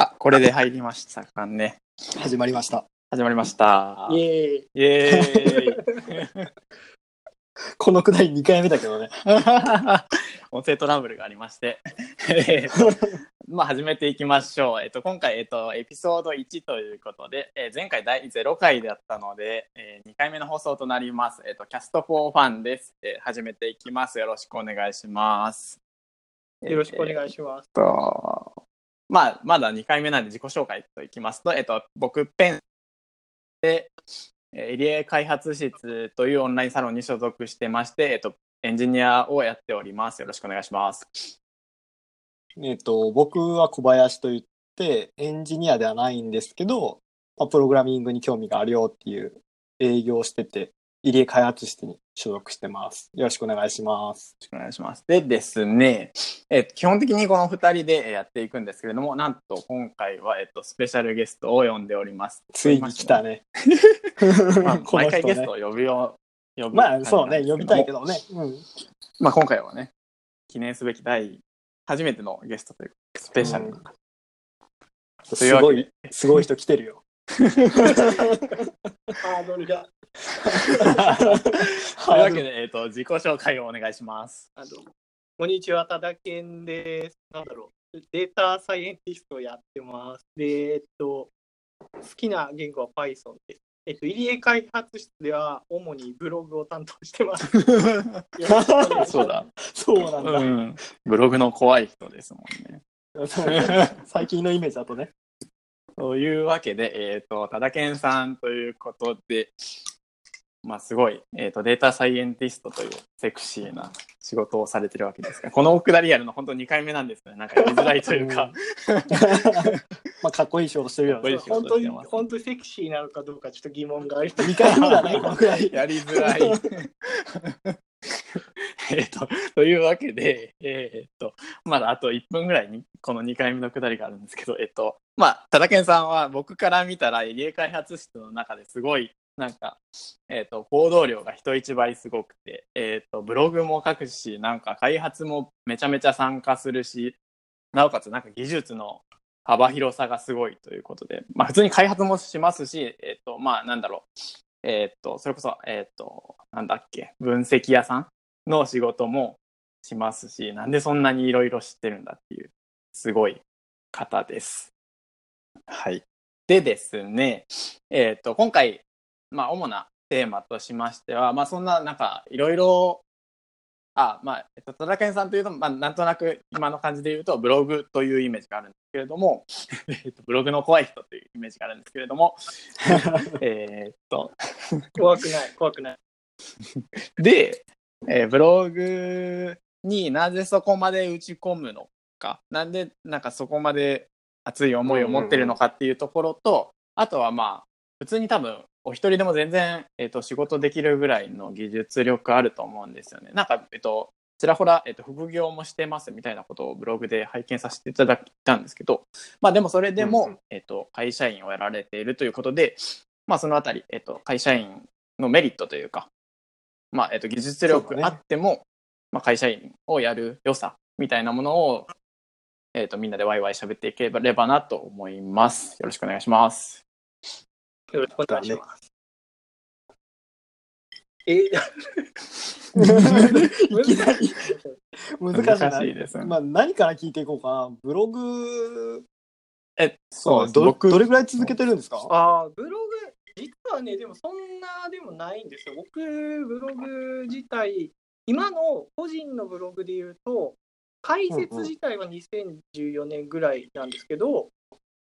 あ、これで入りましたかね。始まりました。始まりました。イエーイ。イエーイこのくだり2回目だけどね。音声トラブルがありまして、えーとまあ始めていきましょう。えっと、今回、えっと、エピソード1ということで、えー前回第0回だったので、え2回目の放送となります。えっと、キャストフォーファンです。えー始めていきます。よろしくお願いします。よろしくお願いします。と、まあ、まだ2回目なんで自己紹介といきますと、えっと、僕、ペンで、えーエリア開発室というオンラインサロンに所属してまして、えっと、エンジニアをやっております。よろしくお願いします。えっと、僕は小林と言って、エンジニアではないんですけど、まあ、プログラミングに興味があるよっていう営業してて、入江開発室に所属してます。よろしくお願いします。よろしくお願いします。でですね、えっと基本的にこの2人でえーやっていくんですけれども、なんと今回は、えっと、スペシャルゲストを呼んでおります。ついに来たね。まあ、この人ね毎回ゲストを。呼ぶよ。呼ぶまあ、そうね、呼びたいけど。どね。うん。まあ、今回はね、記念すべき第、初めてのゲストというか、スペシャルうわけですごい、すごい人来てるよ。ハードルが。というわけで、えっと、自己紹介をお願いします。あのこんにちは、ただけんです。なんだろう。データサイエンティストをやってます。で、えっと、好きな言語は Python です。えっと、入江開発室では主にブログを担当して ます。そうだ。そうなんだ。うん。ブログの怖い人ですもんね。最近のイメージだとね。というわけで、えっ、と、ただけんさんということで、まあ、すごい、えっ、と、データサイエンティストというセクシーな仕事をされてるわけですが、このくだりやるの本当2回目なんですね。なんかやりづらいというか、まあ、かっこいい仕事してるよね本当に。本当にセクシーなのかどうかちょっと疑問があります。2回目だね、このくらい。やりづらい。えっと、というわけで、えっと、まだあと1分ぐらいにこの2回目のくだりがあるんですけど、えっと、まあ、ただけんさんは僕から見たら、エリエ開発室の中ですごい、なんか、えっと、行動量が人一倍すごくて、えっと、ブログも書くし、なんか開発もめちゃめちゃ参加するし、なおかつなんか技術の幅広さがすごいということで、まあ普通に開発もしますし、えっと、まあなんだろう、えっと、それこそ、えっと、なんだっけ、分析屋さんの仕事もしますし、なんでそんなにいろいろ知ってるんだっていう、すごい方です。はい。でですね、えーっと、今回、まあ、主なテーマとしましては、まあ、そんな、なんか、いろいろ、あ、まあ、えっと、戸田健さんというと、まあ、なんとなく今の感じで言うと、ブログというイメージがあるんですけれども、えっとブログの怖い人というイメージがあるんですけれども、えーっと、怖くない、怖くない。で、えーブログになぜそこまで打ち込むのか、なんでなんかそこまで熱い思いを持ってるのかっていうところと、あとはまあ、普通に多分、お一人でも全然、えっ、と、仕事できるぐらいの技術力あると思うんですよね。なんか、えっ、と、ちらほら、えっ、と、副業もしてますみたいなことをブログで拝見させていただいたんですけど、まあでもそれでも、うんうえっ、と、会社員をやられているということで、まあそのあたり、えっ、と、会社員のメリットというか、まあ、えっ、と、技術力あっても、まあ、会社員をやる良さみたいなものを、えっ、と、みんなでワイワイ喋っていければなと思います。よろしくお願いします。よろしくお願いします。えー、いきなり難しいな。難しいですねまあ、何から聞いていこうかな。ブログ、え、そう。ど僕、どれぐらい続けてるんですか？ああ、ブログ、実はね、でもそんなでもないんですよ。僕、ブログ自体、今の個人のブログで言うと、解説自体は2014年ぐらいなんですけど、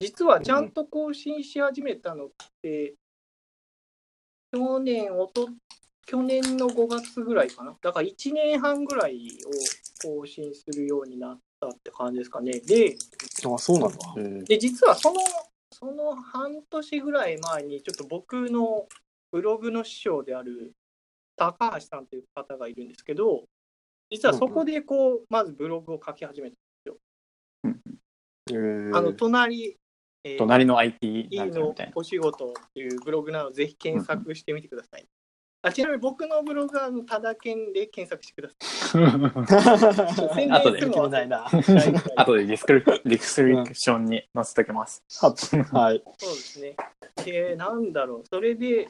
実はちゃんと更新し始めたのって、去年おと、去年の5月ぐらいかな。だから1年半ぐらいを更新するようになったって感じですかね。で、あ、そうなんだ。うんで実はそのその半年ぐらい前にちょっと僕のブログの師匠である高橋さんという方がいるんですけど実はそこでこうまずブログを書き始めた、えーあの隣、えー隣の IT なんの。お仕事っていうブログなのでぜひ検索してみてください、あちなみに僕のブログはただけんで検索してください。宣伝後でするのはないな。大体後でディスクリプ ディスクリプションに載せときます。はい。そうですね。で、なんだろう、それで、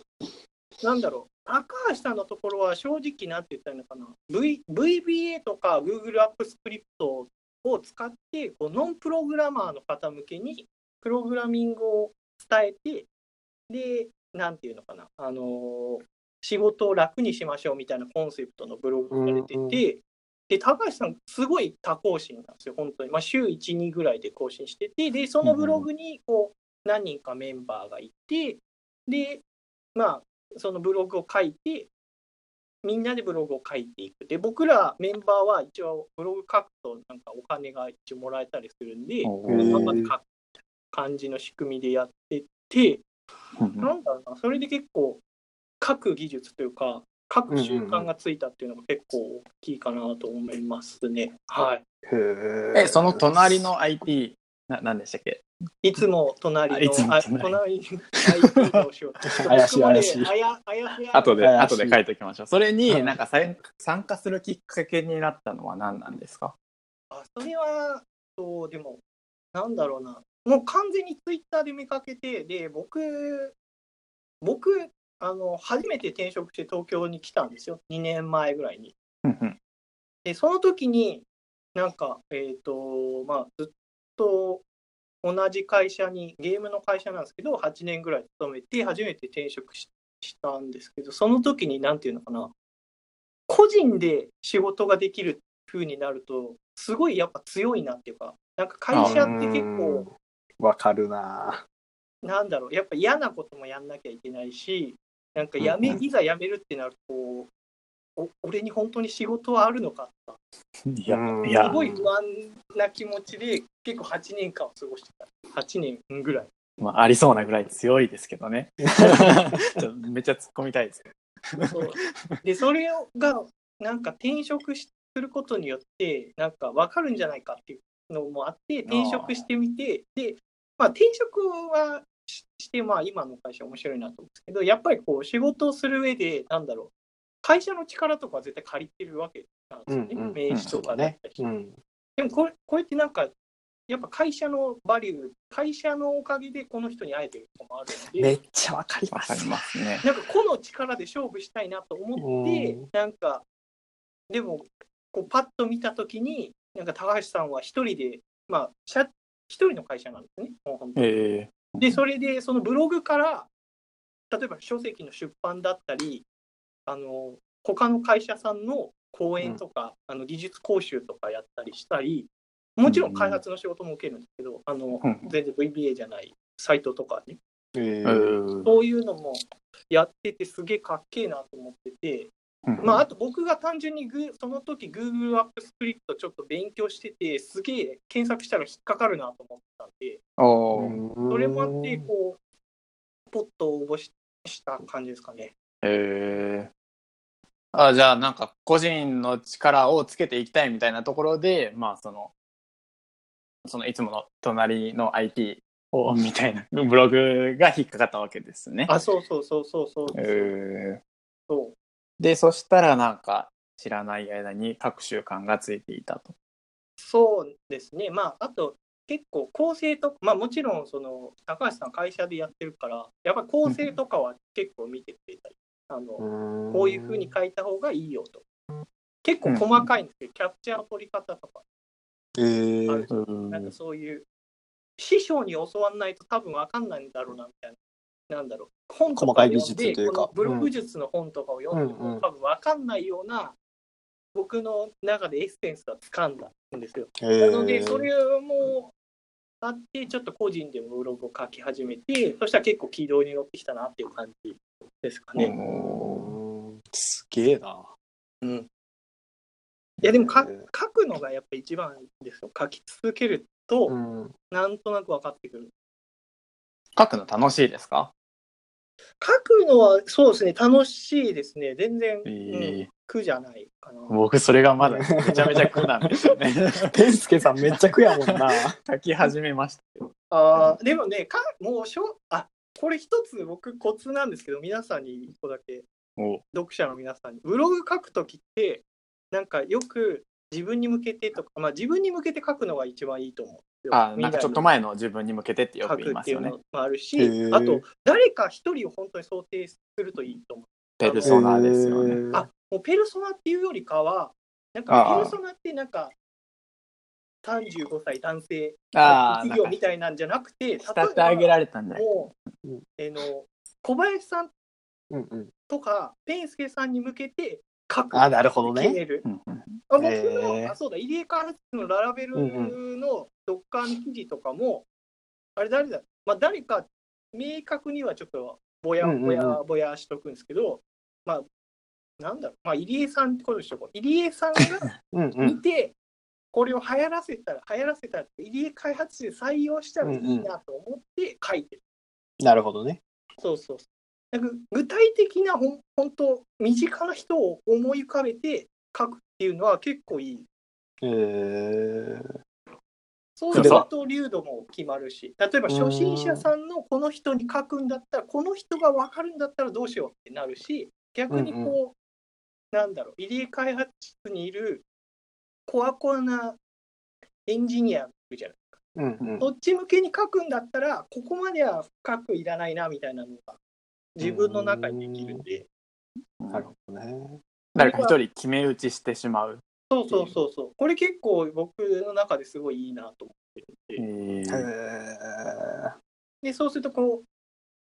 なんだろう、高橋さんのところは正直なんて言ったらいいのかな、v、VBA とか Google アップスクリプトを使ってこう、ノンプログラマーの方向けにプログラミングを伝えて、で、なんていうのかな、あのー仕事を楽にしましょうみたいなコンセプトのブログが出てて、うんうんで、高橋さん、すごい多更新なんですよ、本当に。まあ、週1、2ぐらいで更新してて、で、そのブログに、こう、何人かメンバーがいて、で、まあ、そのブログを書いて、みんなでブログを書いていく。で、僕らメンバーは一応ブログ書くとなんかお金が一応もらえたりするんで、頑張って書く感じの仕組みでやってて、うんなんだろうな、それで結構書く技術というか、書く習慣がついたっていうのが結構大きいかなと思いますね。はい。へえ、その隣の IT、な、なんでしたっけ？いつも隣の、あいつもあ隣隣に IT のお仕事。怪しい。怪しい。あや怪しい。後で、後で書いておきましょう。それにうんなんか参参加するきっかけになったのは何なんですか？あそれは、そう、でも、なんだろうな。もう完全にツイッターで見かけて、で、僕、僕、あの、初めて転職して東京に来たんですよ。2年前ぐらいに。で、その時に、なんか、えっ、と、まあ、ずっと同じ会社に、ゲームの会社なんですけど、8年ぐらい勤めて、初めて転職ししたんですけど、その時に、なんていうのかな、個人で仕事ができる風になると、すごいやっぱ強いなっていうか、なんか会社って結構、わかるななんだろう、やっぱ嫌なこともやんなきゃいけないし、なんかやめ、うんうんいざ辞めるってなるとこう、お俺に本当に仕事はあるのかいやう、んいやす、ごい不安な気持ちで、結構8年間を過ごしてた。8年ぐらい。まあ、ありそうなぐらい強いですけどね。めっちゃ突っ込みたいです。そうで、それが、なんか転職しすることによって、なんか分かるんじゃないかっていうのもあって、転職してみて、で、まあ、転職はしして、まあ、今の会社面白いなと思うんですけど、やっぱりこう、仕事をする上で、なんだろう、会社の力とかは絶対借りてるわけなんですよね。うんうん名刺とかだったりしてうん。でもこれ、こうやってなんか、やっぱ会社のバリュー、会社のおかげでこの人に会えてることもあるので、めっちゃわかります。わかりますね。なんか個の力で勝負したいなと思ってうん、なんか、でも、こうパッと見たときに、なんか高橋さんは一人で、まあ、社一人の会社なんですね、えで、それで、そのブログから、例えば書籍の出版だったり、あの、他の会社さんの講演とか、あの技術講習とかやったりしたり、もちろん開発の仕事も受けるんですけど、あのうん、全然 VBA じゃないサイトとかね、ーえ。ーうんそういうのもやっててすげえかっけえなと思ってて、まあ、あと僕が単純にグーその時 Google アップスクリプトちょっと勉強してて、すげえ検索したら引っかかるなと思ってたんで、それもあって、こう、ポッと応募しした感じですかね。えーあじゃあなんか個人の力をつけていきたいみたいなところでまあそのそのいつもの隣の IT をみたいなブログが引っかかったわけですね。あ、そうそうそうそうそう。えーそうでそしたらなんか知らない間に各習慣がついていたと。そうですね。まあ、あと、結構構成と、まあもちろん、その、高橋さん会社でやってるから、やっぱ構成とかは結構見てくれたり、あの、ここういうふうに書いた方がいいよと。結構細かいんですけど、キャプチャーの取り方とか、えーあるなんかそういう、師匠に教わんないと多分わかんないんだろうな、みたいな。なんだろう。本とかを読んで細かい技術というかこのブログ術の本とかを読んでも、うんうん多分わかんないような、僕の中でエッセンスは掴んだんですよ。えなので、ーそれもあって、ちょっと個人でもブログを書き始めて、そしたら結構軌道に乗ってきたなっていう感じですかね。うんすげえな。うん。いや、でも書くのがやっぱ一番ですよ。書き続けると、うんなんとなく分かってくる。書くの楽しいですか？書くのはそうですね、楽しいですね。全然、えうんー苦じゃないかな。僕それがまだめちゃめちゃ苦なんですよね。ペンスケさんめっちゃ苦やもんな。書き始めましたけど。あーでもね、かもうしょあこれ一つ僕コツなんですけど、皆さんに一個だけ。お読者の皆さんに。ブログ書くときって、なんかよく自分に向けてとか、まあ自分に向けて書くのが一番いいと思う。あなんかちょっと前前の自分に向けてってよく言いますよねあるしあと、誰か一人を本当に想定するといいと思う。ペルソナですよね。あ、もうペルソナっていうよりかは、なんかペルソナってなんか、35歳男性、企業みたいなんじゃなくて、例え慕ってあげば、られたんじゃないもう、うんえの、小林さん。とか、ペンスケさんに向けて書く。あ、なるほどね。決める。うんうんあ僕の、へーあそうだ、入江開発のララベルうんのドッカーの記事とかも、あれ誰だ、まあ、誰か明確にはちょっとぼやうんうんうんぼやぼやしとくんですけど、まあ、なんだろう、まあ、入江さんってことにしとこう。入江さんが うんうん。見て、これを流行らせたら、流行らせたら、入江開発で採用したらいいなと思って書いてる。なるほどね。そうそう具体的なほん本当身近な人を思い浮かべて書くっていうのは結構いい。えー、そうすると流度も決まるし、例えば初心者さんのこの人に書くんだったら、この人が分かるんだったらどうしようってなるし、逆にこう、なんだろう、入江開発室にいるコアコアなエンジニアがいるじゃない。うんうん。そっち向けに書くんだったら、ここまでは深くいらないなみたいなのが自分の中にできるんで、なるほどね。誰か一人決め打ちしてしまう。そうそうそうそう、これ結構僕の中ですごいいいなと思ってるんで。で、そうすると、こう、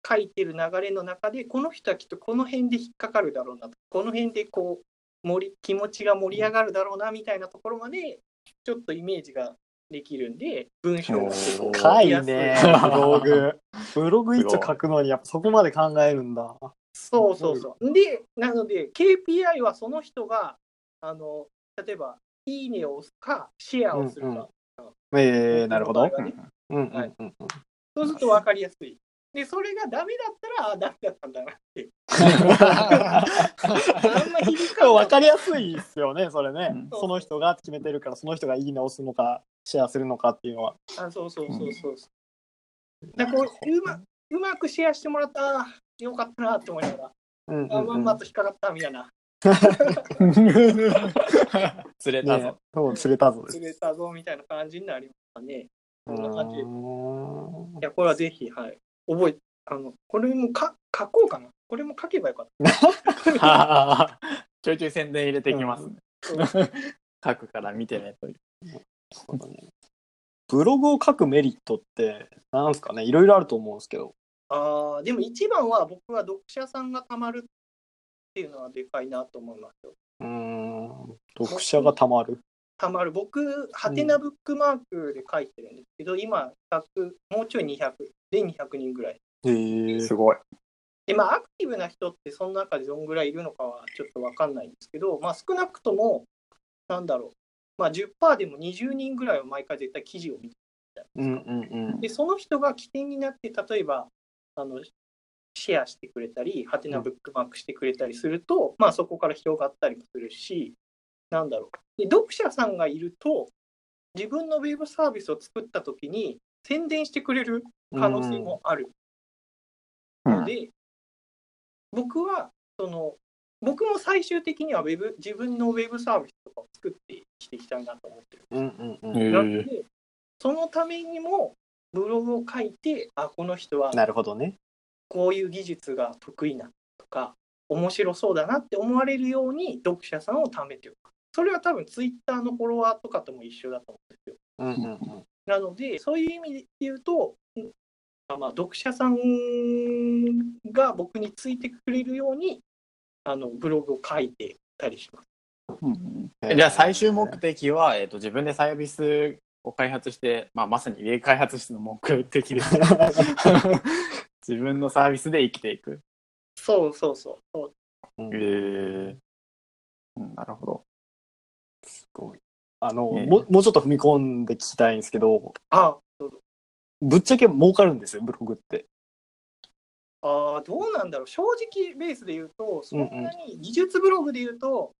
書いてる流れの中で、この人はきっとこの辺で引っかかるだろうなと、この辺でこう、盛り気持ちが盛り上がるだろうなみたいなところまで、ちょっとイメージができるんで、文章が結構深いやすね、ブログ。ブログ一応書くのに、やっぱそこまで考えるんだ。そうそうそう。で、なので、KPI はその人が、あの、例えば、いいねを押すか、シェアをするか。うんうんえー、なるほど。はい。そうすると分かりやすい。で、それがダメだったら、あ、ダメだったんだなって。あんま響かない分かりやすいですよね、それね。うんその人が決めてるから、その人がいいね押すのか、シェアするのかっていうのは。あそうそうそうそう。だからこううまうまくシェアしてもらった、あよかったなって思いながら、うんうんあまんうんまと引っかかったみたいな、釣れたぞね。そう、釣れたぞ。釣れたぞみたいな感じになりましたね。うこんな感じで。いや、これはぜひ、はい。覚え、あの、これもか書こうかな。これも書けばよかった。ちょいちょい宣伝入れていきますね。うん 書くから見てねという。そうだねブログを書くメリットって、なんですかね、いろいろあると思うんですけど。ああ、でも一番は僕は読者さんがたまるっていうのはでかいなと思いますよ。うーん、読者がたまる。たまる。僕、ハテナブックマークで書いてるんですけど、今、100、もうちょい200、で200人ぐらい。へえすごい。で、まあ、アクティブな人ってその中でどんぐらいいるのかはちょっとわかんないんですけど、まあ、少なくとも、なんだろう、まあ、10%でも20人ぐらいは毎回絶対記事を見てうんうんうん。で、その人が起点になって、例えば、あの、シェアしてくれたり、ハテナブックマークしてくれたりすると、まあそこから広がったりもするし、なんだろう。で、読者さんがいると、自分のウェブサービスを作ったときに宣伝してくれる可能性もあるので、僕は、その、僕も最終的にはウェブ、自分のウェブサービスとかを作ってしていきたいなと思ってる。うんうんうん。へーなので、そのためにもブログを書いて、あ、この人はなるほどね。こういう技術が得意なとか、面白そうだなって思われるように読者さんを貯めておく。それは多分ツイッターのフォロワーとかとも一緒だと思うんですよ。うんうんうん。なので、そういう意味で言うと、うんまあ、読者さんが僕についてくれるように、あのブログを書いてたりします。うんじゃあ最終目的は、えー、と自分でサービスを開発して、まあ、まさに家開発室の目的です。自分のサービスで生きていく。そうそうそうへえうんなるほど。すごい。あの、ねももうちょっと踏み込んで聞きたいんですけど、あどうぞぶっちゃけ儲かるんですよ、ブログって。あーどうなんだろう正直ベースで言うとそんなに技術ブログで言うと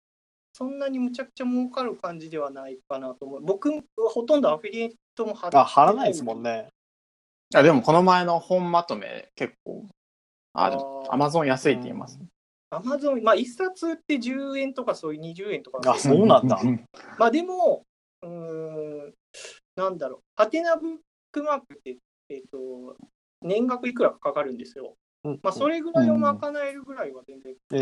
そんなにむちゃくちゃ儲かる感じではないかなと思う僕はほとんどアフィリエイトも貼ってあ、貼らないですもんね。あでもこの前の本まとめ結構、あ、でもアマゾン安いって言います。アマゾン、まあ、1冊って10円とかそういう20円とかあ、そうなんだ。まあでも、うーん、なんだろう、ハテナブックマークって、えっ、と、年額いくらかかかるんですよ。うんまあ、それぐらいを賄えるぐらいは全然。え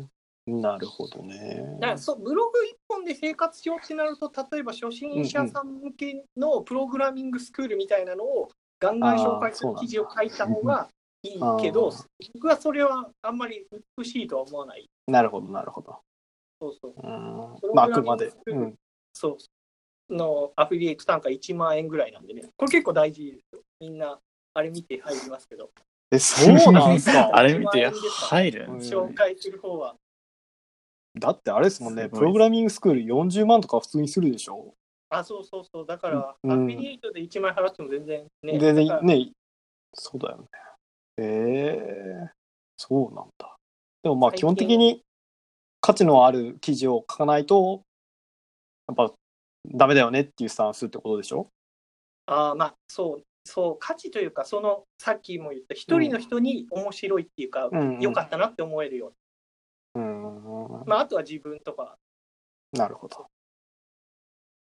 ー、なるほどね。だからそうブログ1本で生活しようってなると、例えば初心者さん向けのプログラミングスクールみたいなのをガンガン紹介する記事を書いた方がいいけど僕はそれはあんまり美しいとは思わない。なるほど、なるほど。そうそう。うん。まあ、あくまで。うん。そうのアフィリエイト単価1万円ぐらいなんでね、これ結構大事ですよ。みんな、あれ見て入りますけど、え、そうなんすか？あれ見て1万円ですか入る？うん紹介する方は。だってあれですもんね、プログラミングスクール40万とか普通にするでしょ？あ、そうそうそう。だから、うんアフィリエイトで1万円払っても全然ね。でねだからね、そうだよね。ええそうなんだ。でもまあ基本的に価値のある記事を書かないと、やっぱダメだよねっていうスタンスってことでしょ？あーまあ、そう、そう、価値というか、その、さっきも言った、一人の人に面白いっていうか、うんうん良かったなって思えるよう。まあ、あとは自分とか。なるほど。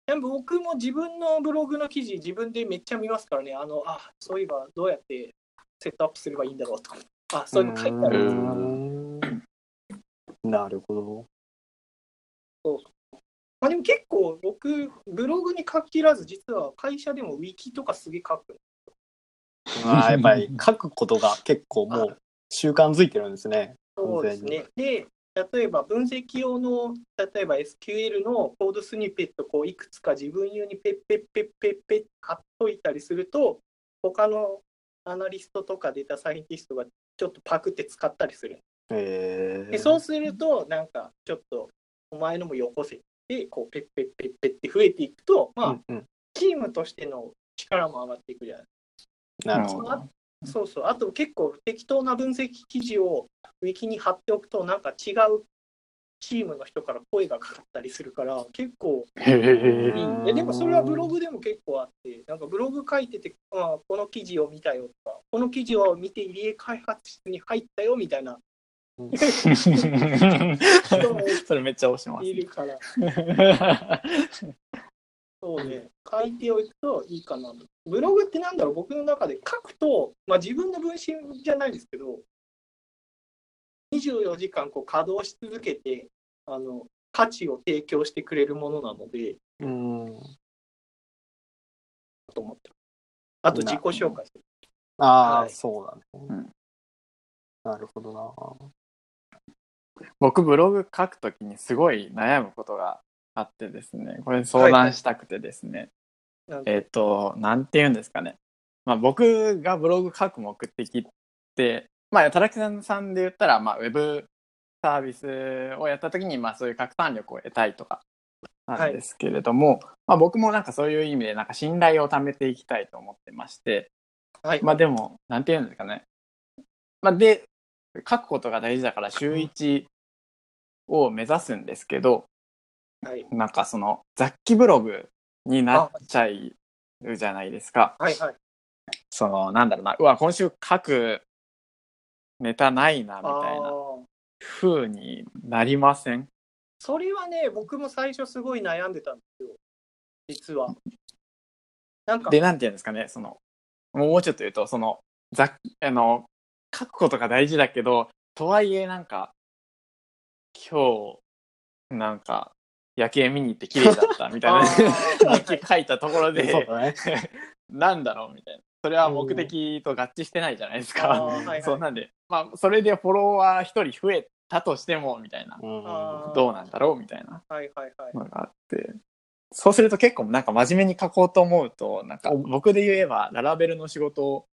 でも僕も自分のブログの記事、自分でめっちゃ見ますからね、あの、あ、そういえばどうやってセットアップすればいいんだろうとか、あ、そういうの書いてある。うんなるほど。まあ、でも結構僕、ブログに書き切らず、実は会社でもウィキとかすげえ書く。まあやっぱり書くことが結構もう習慣づいてるんですね。そうですね。で、例えば分析用の、例えば SQL のコードスニペットこういくつか自分用にペッペッペッペッペッ貼っといたりすると、他のアナリストとかデータサイエンティストがちょっとパクって使ったりする。えでそうすると、なんかちょっとお前のもよこせて、こうペッペッペッペッって増えていくと、まあ、チームとしての力も上がっていくじゃないなるほど。あそうそう。あと結構適当な分析記事をウィキに貼っておくと、なんか違うチームの人から声がかかったりするから、結構へえいい。えでもそれはブログでも結構あって、なんかブログ書いてて、あこの記事を見たよとか、この記事を見て入江開発室に入ったよみたいな。それめっちゃ押します。いるから、そうね、書いておくといいかなと。ブログってなんだろう、僕の中で書くと、まあ、自分の分身じゃないですけど、24時間こう稼働し続けてあの、価値を提供してくれるものなので、うん。と思ってあと自己紹介する。ああ、はいそうだね。うんなるほどな。僕ブログ書くときにすごい悩むことがあってですね、これ相談したくてですね、なんでえっ、と、なんて言うんですかね。まあ僕がブログ書く目的って、まあ、たらきさんさんで言ったら、まあ、ウェブサービスをやったときに、まあ、そういう拡散力を得たいとかなんですけれども、まあ、僕もなんかそういう意味で、なんか信頼を貯めていきたいと思ってまして、はい。まあでも、なんて言うんですかね。まあで、書くことが大事だから週1を目指すんですけど、はい。なんかその雑記ブログになっちゃうじゃないですか。はい。はい。その、なんだろうな、うわ、今週書くネタないな、みたいな風になりません？それはね、僕も最初すごい悩んでたんですよ。実は。なんか、で、なんて言うんですかね、その、もうちょっと言うと、その、ざあの、書くことが大事だけど、とはいえなんか、今日、なんか、夜景見に行って綺麗だったみたいな 日記書いたところそうで、だね。なんだろうみたいな。それは目的と合致してないじゃないですか。はいはいそうなんで、まあ、それでフォロワー一人増えたとしても、みたいな。どうなんだろうみたいなはいはいはい。のがあって。そうすると結構なんか真面目に書こうと思うと、なんか僕で言えばララベルの仕事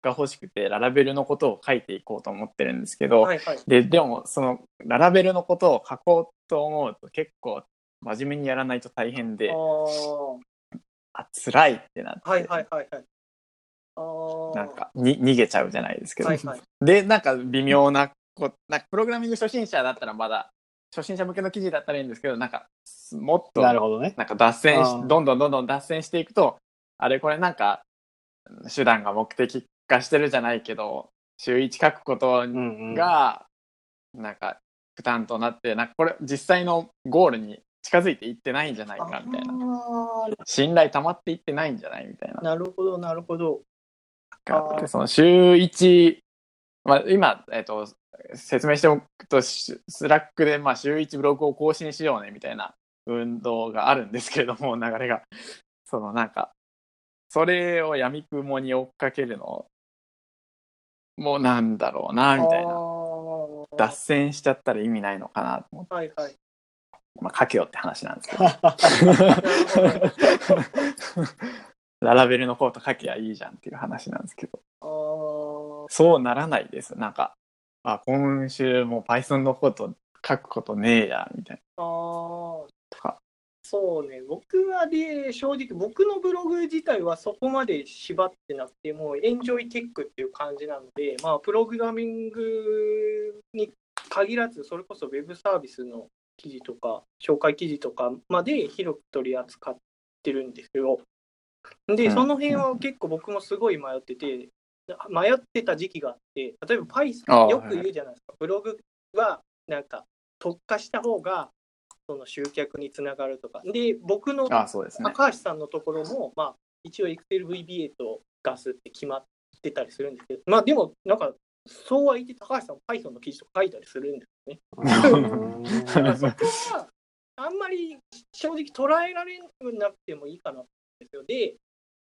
が欲しくて、ララベルのことを書いていこうと思ってるんですけど、はいはい。で、でもそのララベルのことを書こうと思うと結構真面目にやらないと大変であ、辛いってなって、はいはいはいはい。なんかに逃げちゃうじゃないですけど、はいはい。で、なんか微妙なこ、なんかプログラミング初心者だったらまだ、初心者向けの記事だったらいいんですけど、なんか、もっと、なるほどね。なんか脱線しどんどんどんどん脱線していくと、あれこれなんか、手段が目的化してるじゃないけど、週一書くことうんうん。がなんか負担となってなんかこれ実際のゴールに近づいていってないんじゃないかみたいなあ信頼溜まっていってないんじゃないみたいなあ、なるほど、なるほど。があってその週1、まあ、今、えっと、説明しておくとしスラックでまあ週1ブログを更新しようねみたいな運動があるんですけれども流れが。そのなんかそれをやみくもに追っかけるのもうなんだろうなみたいな。な脱線しちゃったら意味ないのかなと思って、はいはい。まあ、書けよって話なんですけど ララベルのコート書けばいいじゃんっていう話なんですけど。そうならないです。なんかあ今週も Python のコート書くことねえやみたいあー。とか。そうね、僕はで、正直、僕のブログ自体はそこまで縛ってなくて、もうエンジョイテックっていう感じなので、まあ、プログラミングに限らず、それこそウェブサービスの記事とか、紹介記事とかまで広く取り扱ってるんですよ。で、うん。その辺は結構僕もすごい迷ってて、迷ってた時期があって、例えばあ Python あよく言うじゃないですか、ブログはなんか特化した方がその集客につながるとか。で、僕のあそうですね。高橋さんのところも、まあ、一応 ExcelVBA とガスって決まってたりするんですけど、まあでも、なんか、そうは言って高橋さんも Python の記事とか書いたりするんですね。は、あんまり正直捉えられなくてもいいかな。って思うんですよ。で、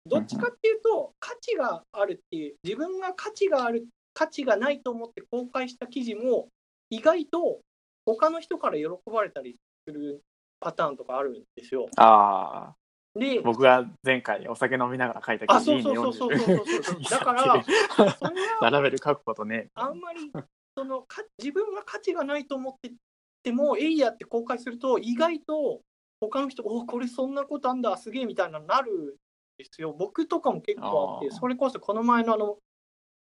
どっちかっていうと、価値があるっていう、自分が価値がある、価値がないと思って公開した記事も、意外と他の人から喜ばれたりするパターンとかあるんですよ。ああで、僕が前回お酒飲みながら書いたあ、記事そうそうそうそうそうそうそう。だから、それはララベル書くことねあんまりそのか自分が価値がないと思ってても、エイヤって公開すると、意外と他の人、おこれそんなことあんだ、すげえみたいなのなるんですよ。僕とかも結構あって、それこそこの前のあの、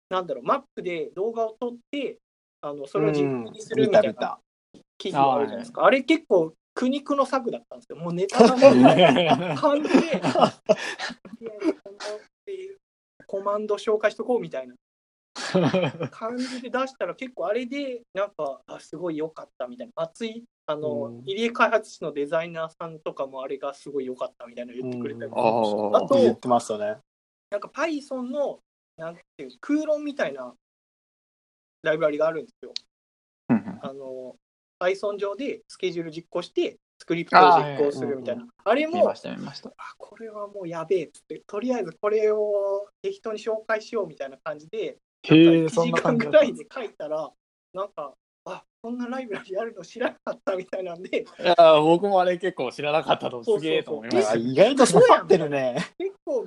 なんだろう、マップで動画を撮って、あのそれを実験にするみたいな記事があるじゃないですか。あれ結構苦肉の策だったんですよ。もうネタがない感じで、コマンド紹介しとこうみたいな 感じで出したら結構あれでなんかあすごい良かったみたいな。熱いあの、うん。入江開発室のデザイナーさんとかもあれがすごい良かったみたいなの言ってくれたりうん。あーあと言ってましたね。なんか Python のなんていう空論みたいなライブラリがあるんですよ。うんあの Python 上でスケジュール実行してスクリプトを実行するみたいな。あれも見ました見ました。あこれはもうやべえっつって。とりあえずこれを適当に紹介しようみたいな感じでへえ1時間ぐらいで書いたらなんかあこんなライブラリあるの知らなかったみたいなんで。いや僕もあれ結構知らなかったとすげえと思いました。あ意外と刺さってるね。結構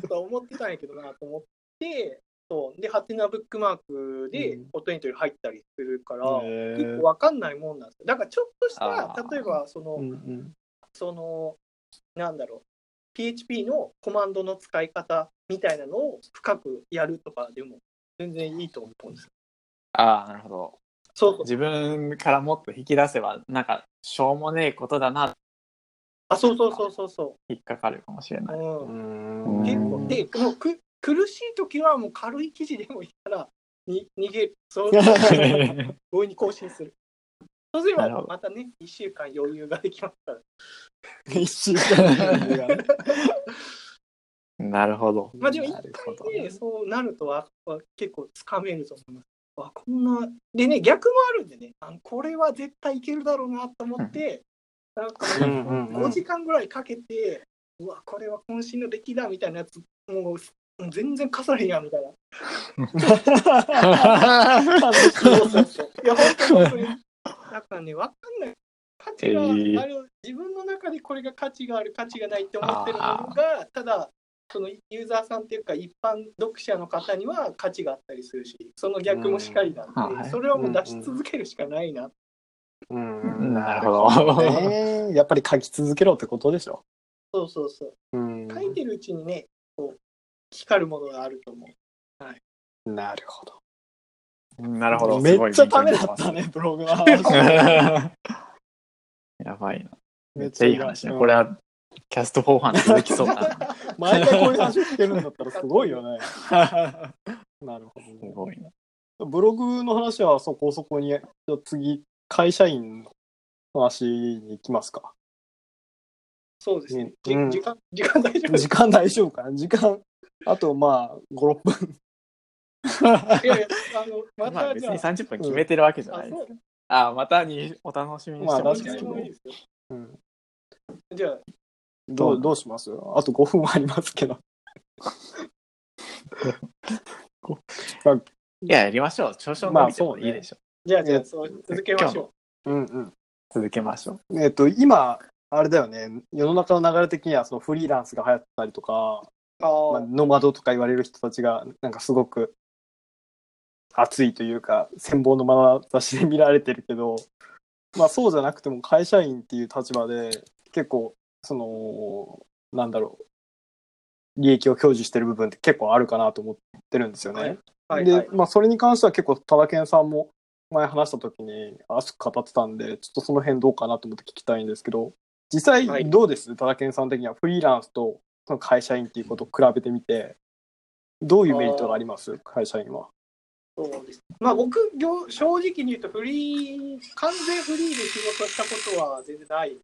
とか思ってたんやけどなと思ってそう。でハテナブックマークでうん。フォトエントリー入ったりするから、へー。結構わかんないもんなんですよ。だからちょっとした例えばその、うんうん。そのなんだろう。PHP のコマンドの使い方みたいなのを深くやるとかでも全然いいと思うんですよ。ああなるほどそうそう。自分からもっと引き出せばなんかしょうもねえことだなあ、そうそうそうそうそ。引っかかるかもしれないううん。うん結構。で、もうく苦しい時はもう軽い記事でもいいからに逃げる。そう。強引に更新する。そうすればまたね、1週間余裕ができますから。一週間 なるほどまあでも一回ね、そうなるとはは結構つかめると思います。あこんなでね、逆もあるんでね、あこれは絶対いけるだろうなと思って、なんかうんうんうん5時間ぐらいかけて、うわ、これは渾身の出来だみたいなやつ、もう全然かされへんやんみたいな。そうそうそう。いや、本当に本当に。だからね、わかんない。価値が、えーあれ自分の中でこれが価値がある、価値がないって思ってるものが、ただ、そのユーザーさんっていうか、一般読者の方には価値があったりするし、その逆もしかりなんで、うんはいそれはもう出し続けるしかないな。うんなるほどね やっぱり書き続けろってことでしょ。そうそうそう。うん書いてるうちにね、こう、光るものがあると思う。なるほど。なるほどめっちゃためだったね、ブログは。やばいなめっちゃいい話ねうんこれはキャスト後半続きそうだな 毎回こういう話聞けるんだったらすごいよね。なるほどね。すごいなブログの話はそこそこに、じゃあ次、会社員の話に行きますか。そうですね。じうん時間、時間大丈夫時間大丈夫かな時間、あとまあ、5、6分。いやいや、あの、ままあ別にたじゃあ、30分決めてるわけじゃないです。あそうあ、またにお楽しみにしてまあもいいですけど確かにねいいですよ。うん、じゃあ、どうどう？します？あと5分はありますけど。いや、やりましょう。少々まあそうねいいでしょじゃあ、じゃあ、そう続けましょうんうん。う。続けましょう。えっ、と、今、あれだよね、世の中の流れ的にはそのフリーランスが流行ったりとか、う。あまあ、あ、ノマドとか言われる人たちが、なんかすごく熱いというか、羨望の眼差しで見られてるけど、まあそうじゃなくても会社員っていう立場で、結構、その、なんだろう、利益を享受してる部分って結構あるかなと思ってるんですよね。はいはい、はいで、。まあそれに関しては結構、タダケンさんも前話した時に熱く語ってたんで、ちょっとその辺どうかなと思って聞きたいんですけど、実はい際どうです、タダケンさん的にはフリーランスとその会社員っていうことを比べてみて、どういうメリットがあります？会社員は。そうです。まあ、僕、業正直に言うと、フリー、完全フリーで仕事したことは全然ない。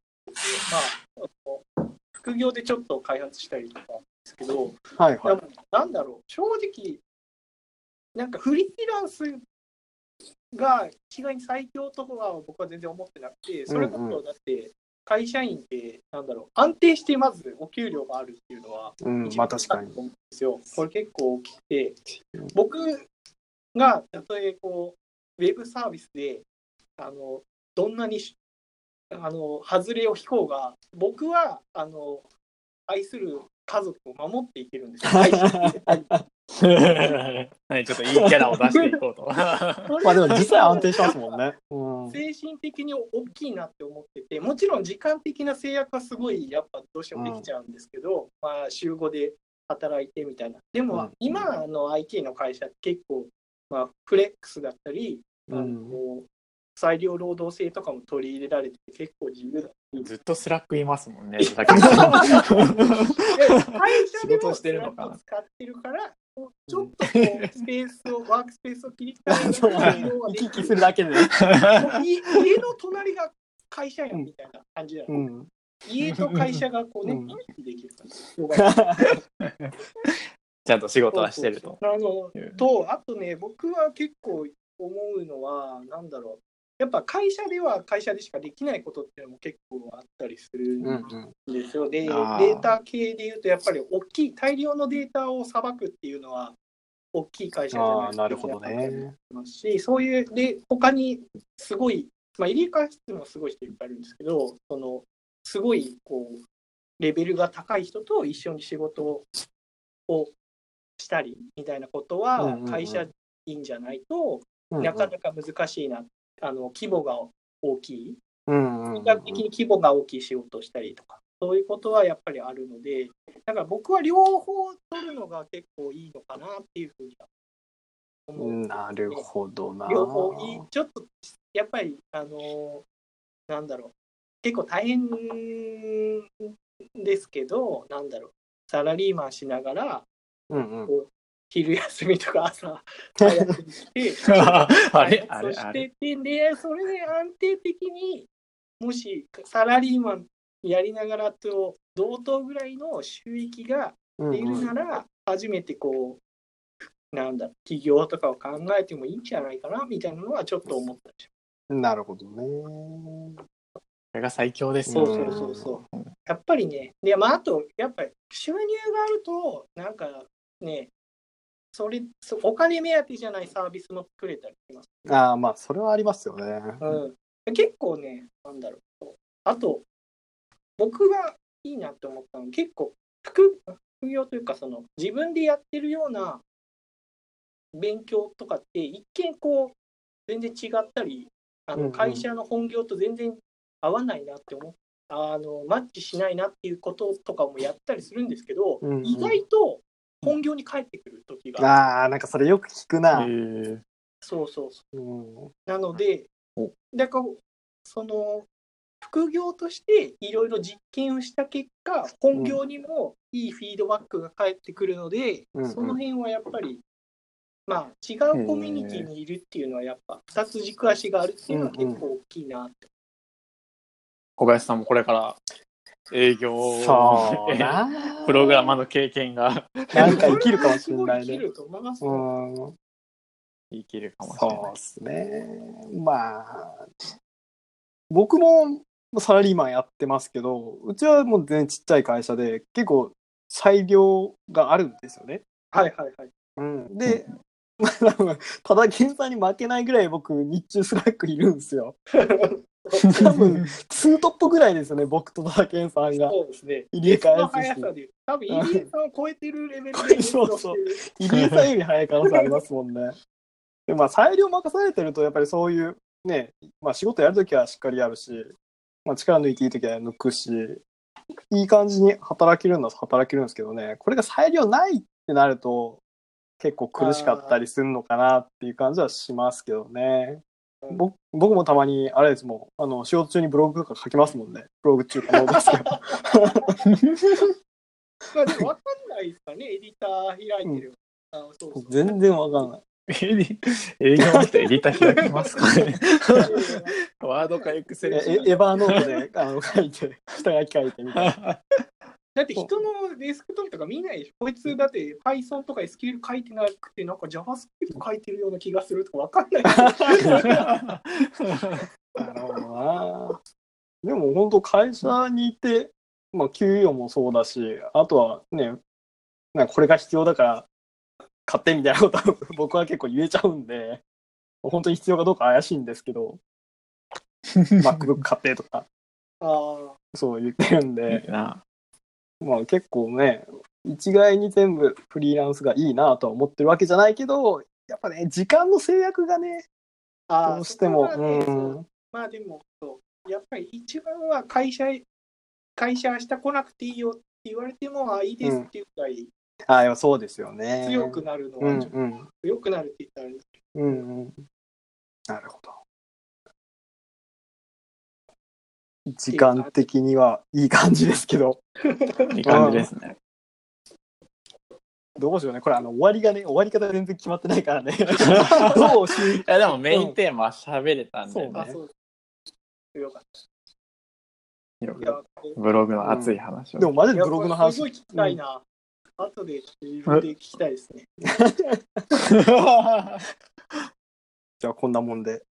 まあ、副業でちょっと開発したりとかですけど、はいはい。でもなんだろう、正直、なんかフリーランスが一概に最強とかは僕は全然思ってなくて、それこうんうそだって、会社員って、なんだろう、安定してまずお給料があるっていうのは、うん、まあ確かに。思うんですよ。これ結構大きくて、僕がたとえこうウェブサービスであのどんなにしあの外れを引こうが、僕はあの愛する家族を守っていけるんですよ。はい、ちょっといいキャラを出していこうと。まあでも実際安定しますもんね。うん。精神的に大きいなって思ってて、もちろん時間的な制約はすごいやっぱどうしてもできちゃうんですけど、まあ週5で働いてみたいな。でも、うん今の IT の会社って結構、まあ、フレックスだったり、あのうん裁量労働制とかも取り入れられて結構自由だ。ずっとスラックいますもんね、会社でもスラックを使っ てるからちょっとスペースをワークスペースを切り替える行き来するだけで。家の隣が会社やんみたいな感じだよ、うん。家と会社がこうね、うん。行き来できるから。ちゃんと仕事はしてると。あのとあとね僕は結構思うのはなんだろうやっぱ会社では会社でしかできないことっていうのも結構あったりするんうんうん。ですよ。で、デあーータ系でいうと、やっぱり大きい、大量のデータをさばくっていうのは、大きい会社じゃないとなるほどできなかね。ますし、そういう、で、他にすごい、まあ、入れ替え室もすごい人いっぱいいるんですけど、その、すごい、こう、レベルが高い人と一緒に仕事をしたりみたいなことはうん会社員じゃないとうんなかなか難しいな、あの規模が大きい比較的に規模が大きい仕事をしたりとか、そういうことはやっぱりあるので、だから僕は両方取るのが結構いいのかなっていうふうには思う。なるほどな。両方いい、ちょっとやっぱり、あのーなんだろう、結構大変ですけど、なんだろう、サラリーマンしながら、うんうん。昼休みとか朝 早くに して、あれはいあれあれそしてででそれで安定的にもしサラリーマンやりながらと同等ぐらいの収益が出るうんうんなら初めてこうなんだ企業とかを考えてもいいんじゃないかなみたいなのはちょっと思ったりしなるほどね。これが最強ですそう。そうそうそうやっぱりねで、まあ、あとやっぱり収入があるとなんかねそれそお金目当てじゃないサービスも作れたりしますああ、まあ、それはありますよね。うん、結構ね、なんだろう。あと、僕がいいなって思ったのは、結構副、副業というか、その自分でやってるような勉強とかって、一見こう、全然違ったり、あの会社の本業と全然合わないなって思っあのマッチしないなっていうこととかもやったりするんですけど、うんうん意外と本業に返ってくる時が、ああ、なんかそれよく聞くな。そうそうそう。うんなのでお、だからその副業としていろいろ実験をした結果、本業にもいいフィードバックが返ってくるので、うんうんその辺はやっぱりまあ、違うコミュニティにいるっていうのは、やっぱ、二つ軸足があるっていうのは結構大きいなって。小林さんもこれから営業そうな プログラマーの経験がなんか生きるかもしれないいね。生きると思いますうよ。ん。生きるかもしれそうないで。すね。まあ、僕もサラリーマンやってますけど、うちはもう全然ちっちゃい会社で、結構裁量があるんですよね。はいはいはい。うん、で、ただ健さんに負けないぐらい僕、日中スラックいるんですよ。多分、ツートップぐらいですよね、僕とただ健さんが。そうですね。入れ替えの速さで、多分入江さんを超えてるレベルで演奏してる。入江さんより早い可能性ありますもんね。でまあ、裁量任されてると、やっぱりそういう、ね、まあ仕事やるときはしっかりやるし、まあ力抜いていいときは抜くし、いい感じに働けるのは働けるんですけどね、これが裁量ないってなると、結構苦しかったりするのかなっていう感じはしますけどね。僕僕もたまに、あれですもん、あの、仕事中にブログとか書きますもんね。ブログ中可能ですけど。まあでも分かんないですかね、エディター開いてる。あそうそう全然わかんない。エディ営業の人エディター開きますかねワードかエクセえルエエヴァーノートであの書いて、下書き書いてみたいな。だって人のデスクトップとか見ないでしょ？こいつだって Python とか SQL 書いてなくて、なんか JavaScript 書いてるような気がするとか分かんない。なるほどな。でも本当会社にいて、まあ給与もそうだし、あとはね、なんかこれが必要だから買ってみたいなことは 僕は結構言えちゃうんで、本当に必要かどうか怪しいんですけど、MacBook 買ってとか、あそう言ってるんで、なまあ結構ね、一概に全部フリーランスがいいなとは思ってるわけじゃないけど、やっぱね、時間の制約がね、どうしても、ねうん、まあでもやっぱり一番は会社、会社明日来なくていいよって言われても、あいいですっていうくらいああ、そうですよね。強くなるのうんはちょっとうん。良くなるって言ったらあれですけうんうん。なるほど。時間的にはいい感じですけど、いい感じですね。どうしようね。これ、あの、終わりがね、終わり方が全然決まってないからね。どうしいやでもメインテーマは喋れたんで、ねそうです。よかっよた。ブログの熱い話を。でも、マジでブログの話すごい聞きたいな。後で自分で聞きたいですね。じゃあ、こんなもんで、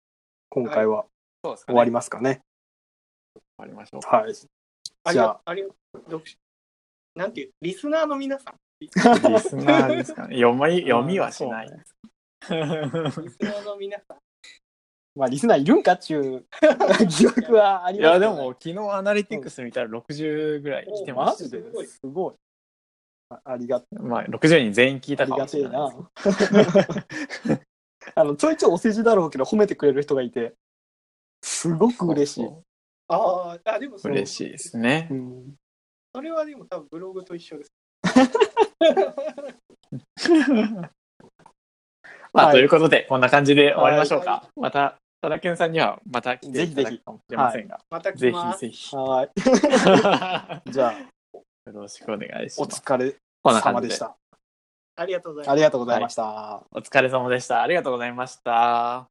今回は終わりますかね。終わりましょう。はい。ありじゃあ、がありが読者なんていう、リスナーの皆さん。リリスナーですかね。読み、読みはしない。リスナーの皆さん。まあ、リスナーいるんかっちゅう 疑惑はありますいや、でも、昨日アナリティクス見たら60ぐらい来てましマジですごい。あありがた。まあ、60人全員聞いありたかもがてえなしれないです。あの、ちょいちょいお世辞だろうけど、褒めてくれる人がいて、すごく嬉しい。そうあーあ、でもそう嬉しいですねう。ん、それはでも多分ブログと一緒です。まあ、はいということで、こんな感じで終わりましょうか。また、ただけんさんにはまた来ていただくかもしれませんが、またぜ。ひぜひ。はい。じゃあ、よろしくお願いしおます。疲れこんな感じで様でし。た。ありがとうございますあ。りがとうございました。お疲れ様でした。ありがとうございました。